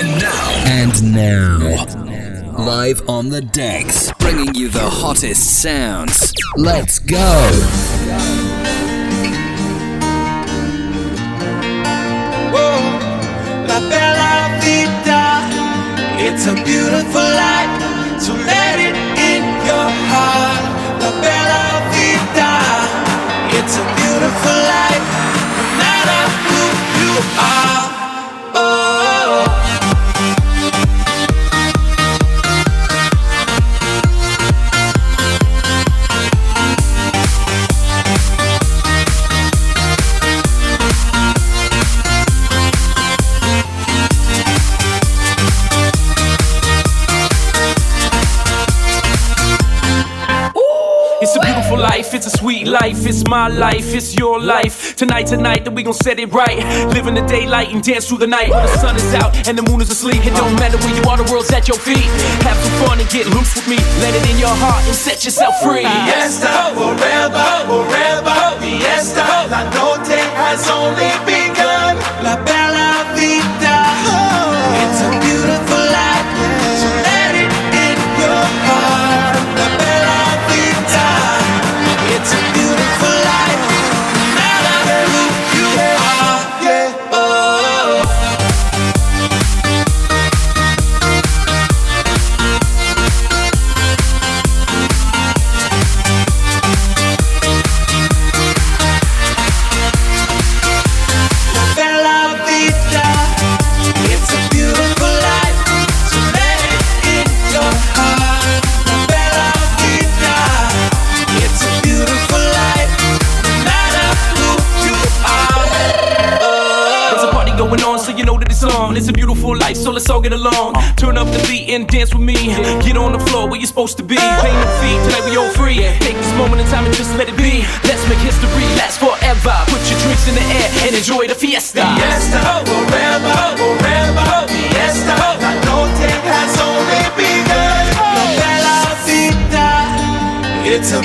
And now. And now. Live on the decks, bringing you the hottest sounds. Let's go. La bella vita, it's a beautiful life, so let it sweet life, it's my life, it's your life. Tonight, tonight, that we gon' set it right. Live in the daylight and dance through the night. When the sun is out and the moon is asleep, it don't matter where you are, the world's at your feet. Have some fun and get loose with me. Let it in your heart and set yourself free. Fiesta, forever, forever, fiesta. La noche has only begun. La so get along. Turn up the beat and dance with me. Get on the floor where you're supposed to be. Pay no fee, tonight we all free. Take this moment in time and just let it be. Let's make history last forever. Put your drinks in the air and enjoy the fiesta. Fiesta, forever, forever, fiesta. La noche has only begun. La vita, it's a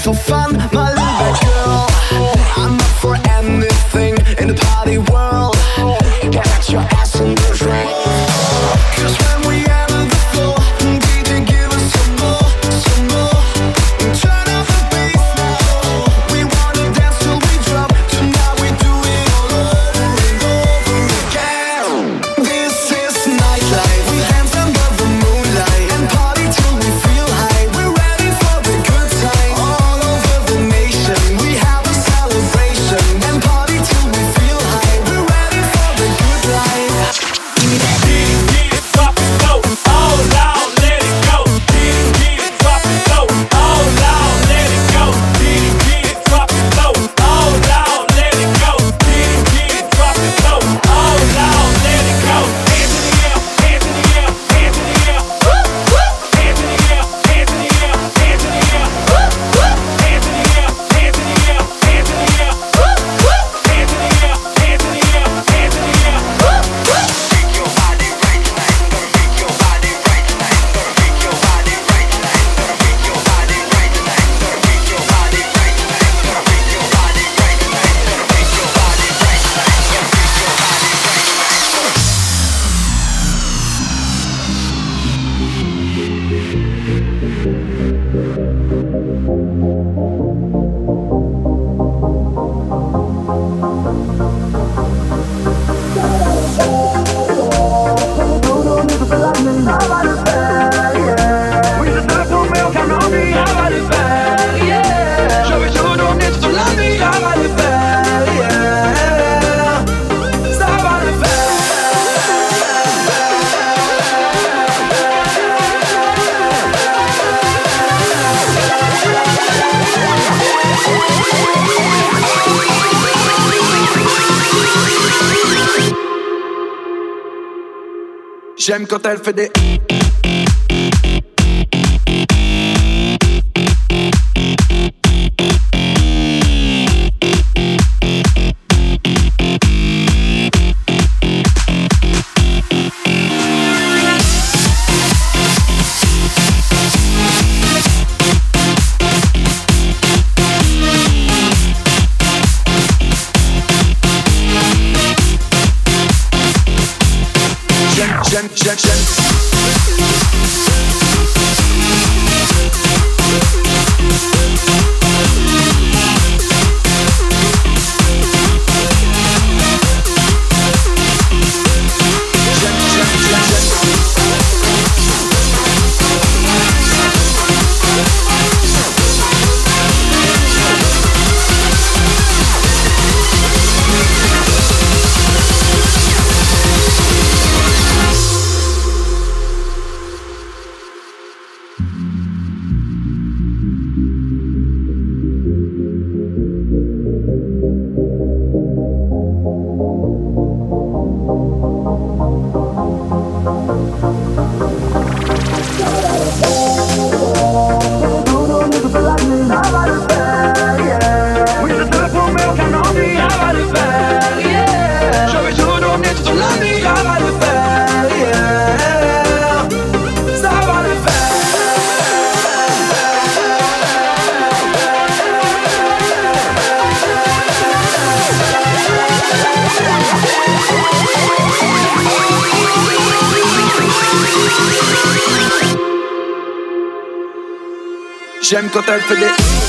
for fun, my little girl. I'm up for anything in the party world. Get your ass in the ring. Cause when we J'aime quand elle fait des Third for this.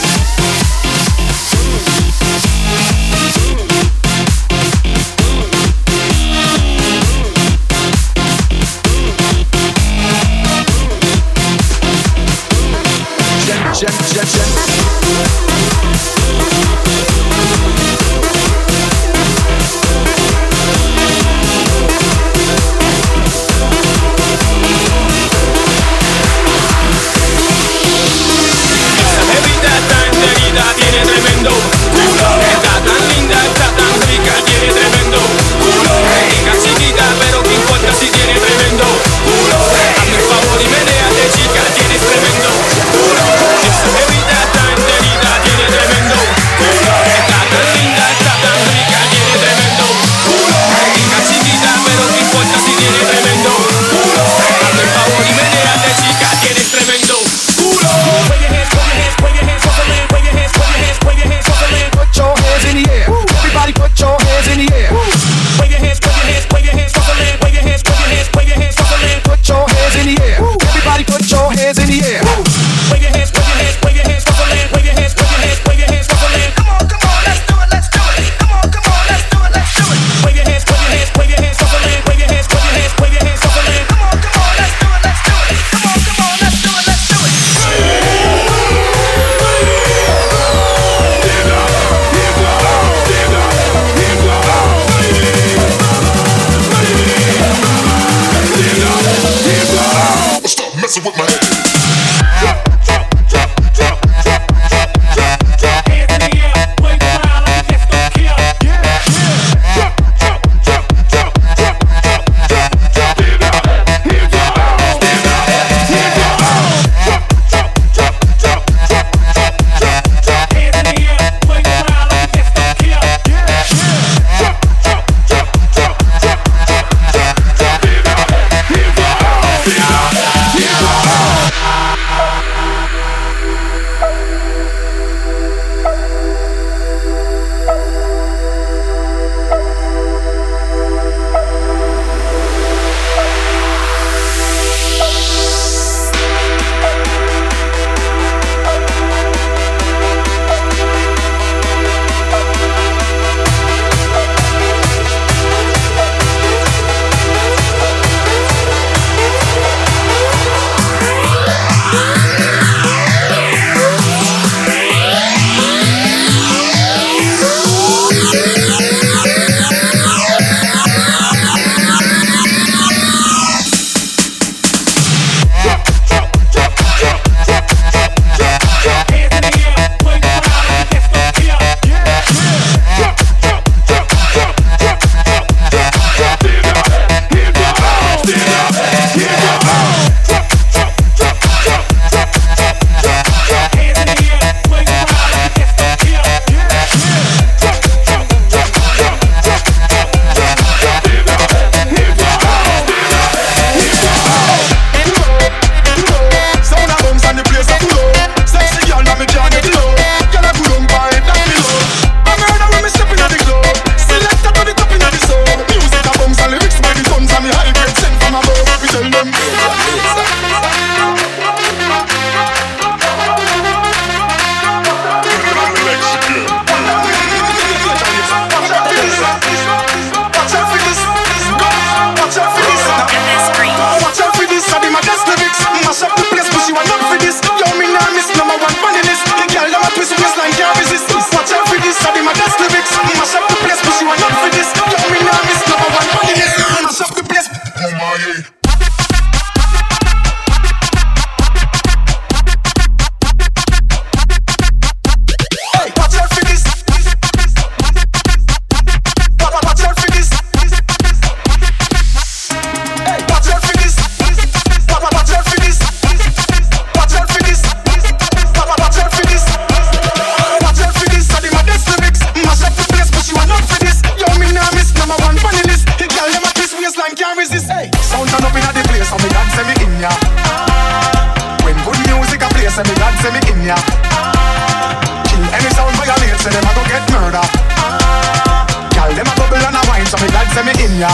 say me in ya.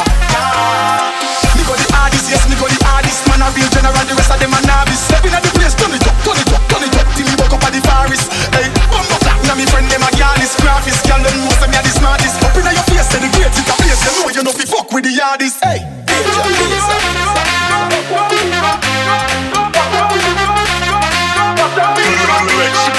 Nico the hardest. yes, Nico the hardest. Man a real general, the rest of them a novice. Stepping at the place, turn it up, turn it up, turn it up. Till me walk up at the Paris. Hey, bumbo flat, now me friend them a gyal is graphist. Gyal them know say me a the smartest. Up inna your face, say the greatest. A place you know you no fi fuck with the hardest. Hey, danger, danger. Direction.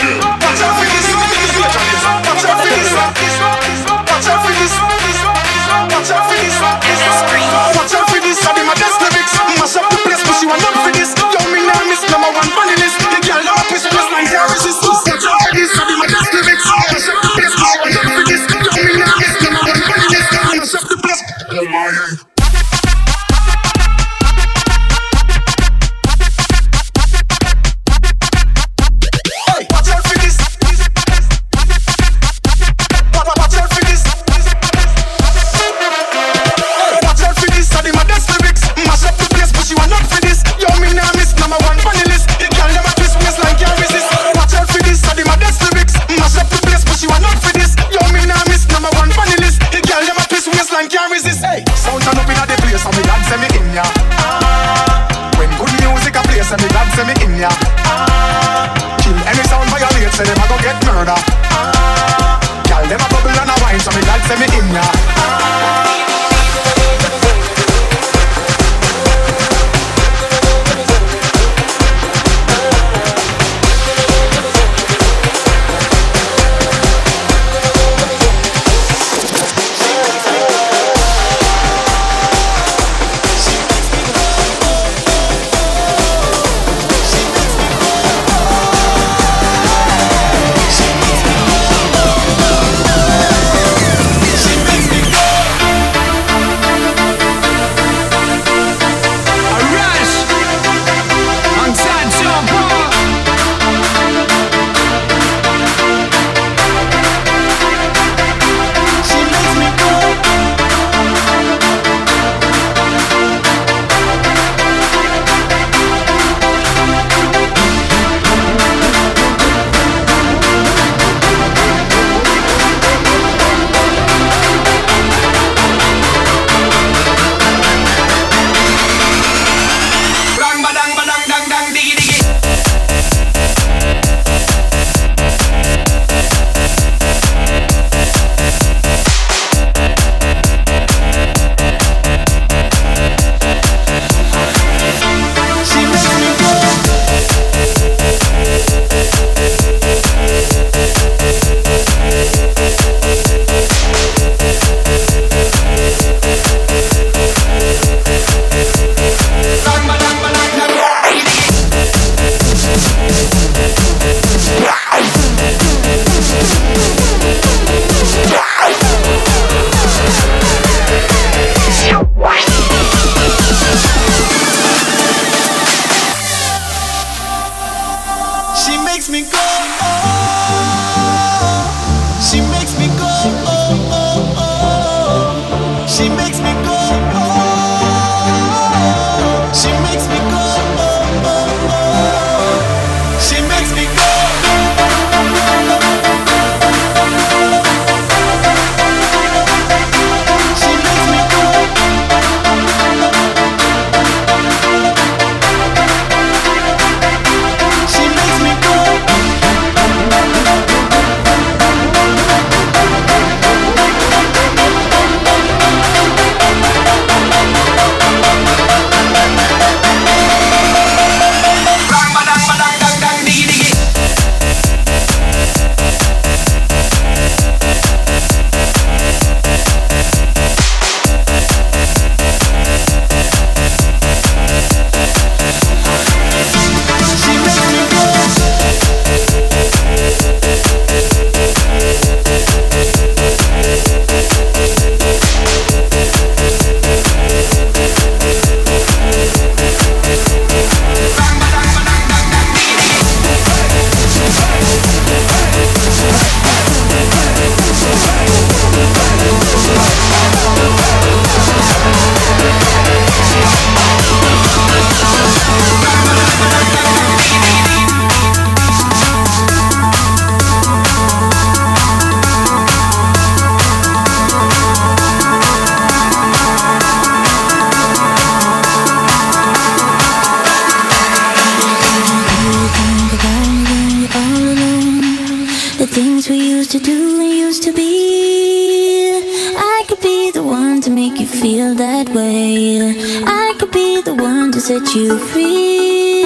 to set you free.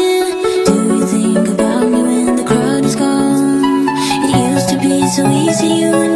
Do you think about me when the crowd is gone? It used to be so easy, you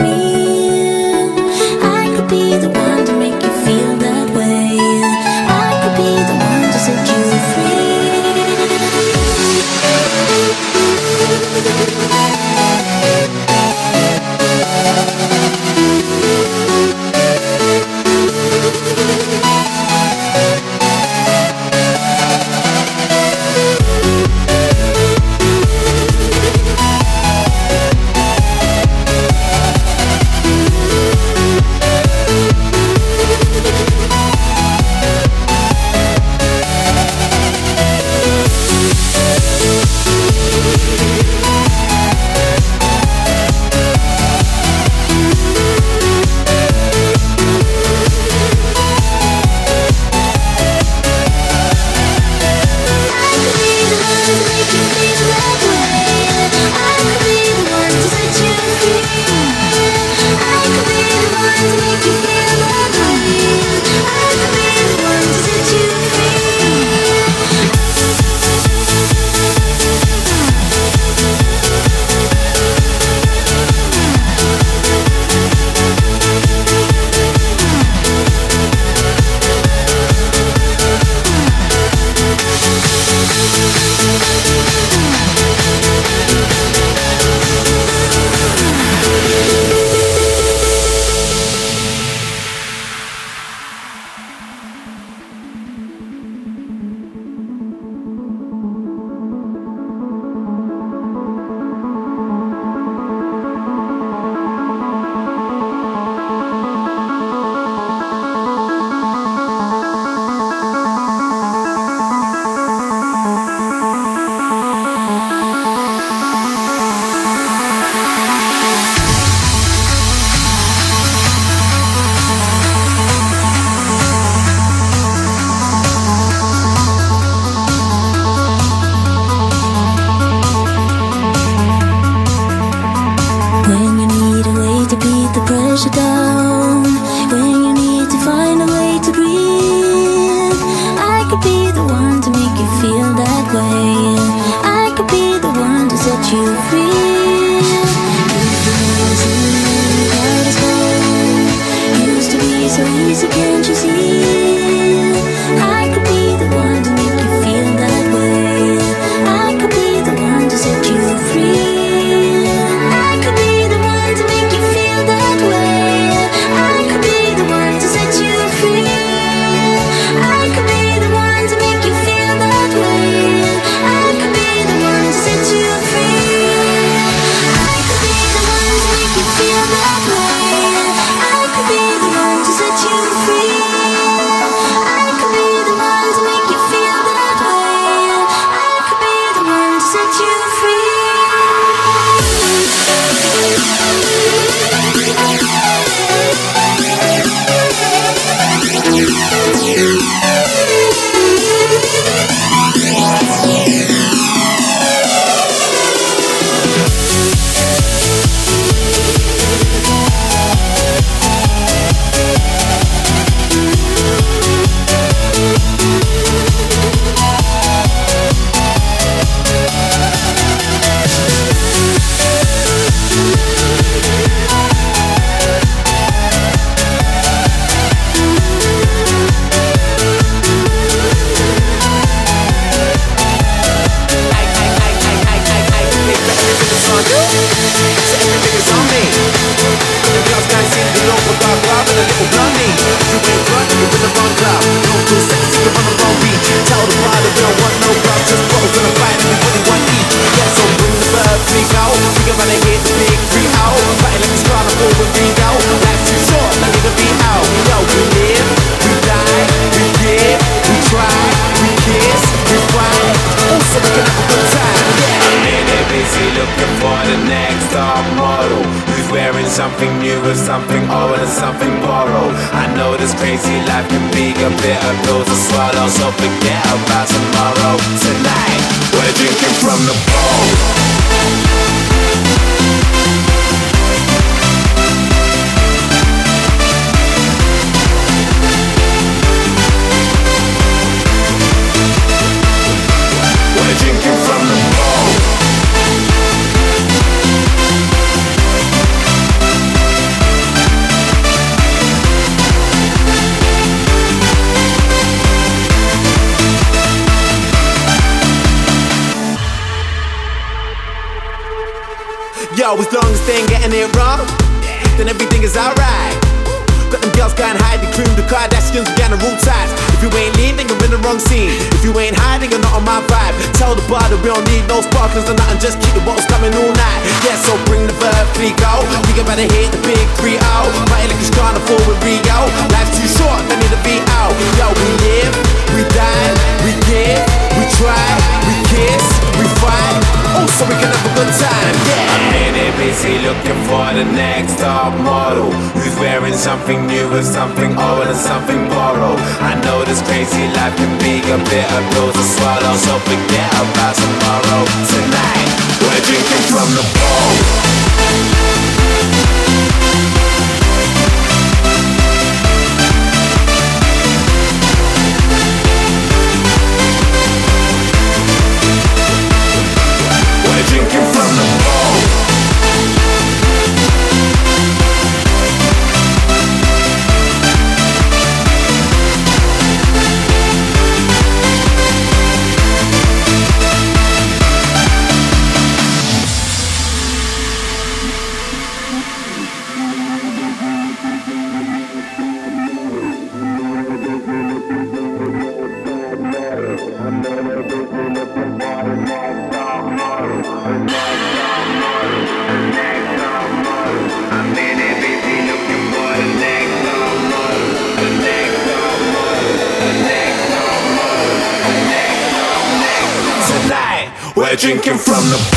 something new with something old and something borrowed. I know this crazy life can be a bitter pill to swallow, so forget about tomorrow. Tonight, we're drinking from the bowl. Ain't getting it wrong, then everything is alright. Got them girls going hide the cream, the Kardashians, we got the rule ties. If you ain't lean, then you're in the wrong scene. If you ain't hiding, you're not on my vibe. Tell the bar that we don't need no sparklers or nothing, just keep the bottles coming all night. Yeah, so bring the verb, three go. We can better hit the big 3 0. Party like it's carnival with Rio. Life's too short, they need to be out. Yo, we live, we die, we give, we try, we kiss, we fight. Oh, so we can have a good time, yeah. I'm it busy looking for the next top model Who's wearing something new and something old and something borrowed I know this crazy life can be a bitter pill to swallow So forget about tomorrow Tonight, we're drinking from the bowl drinking from the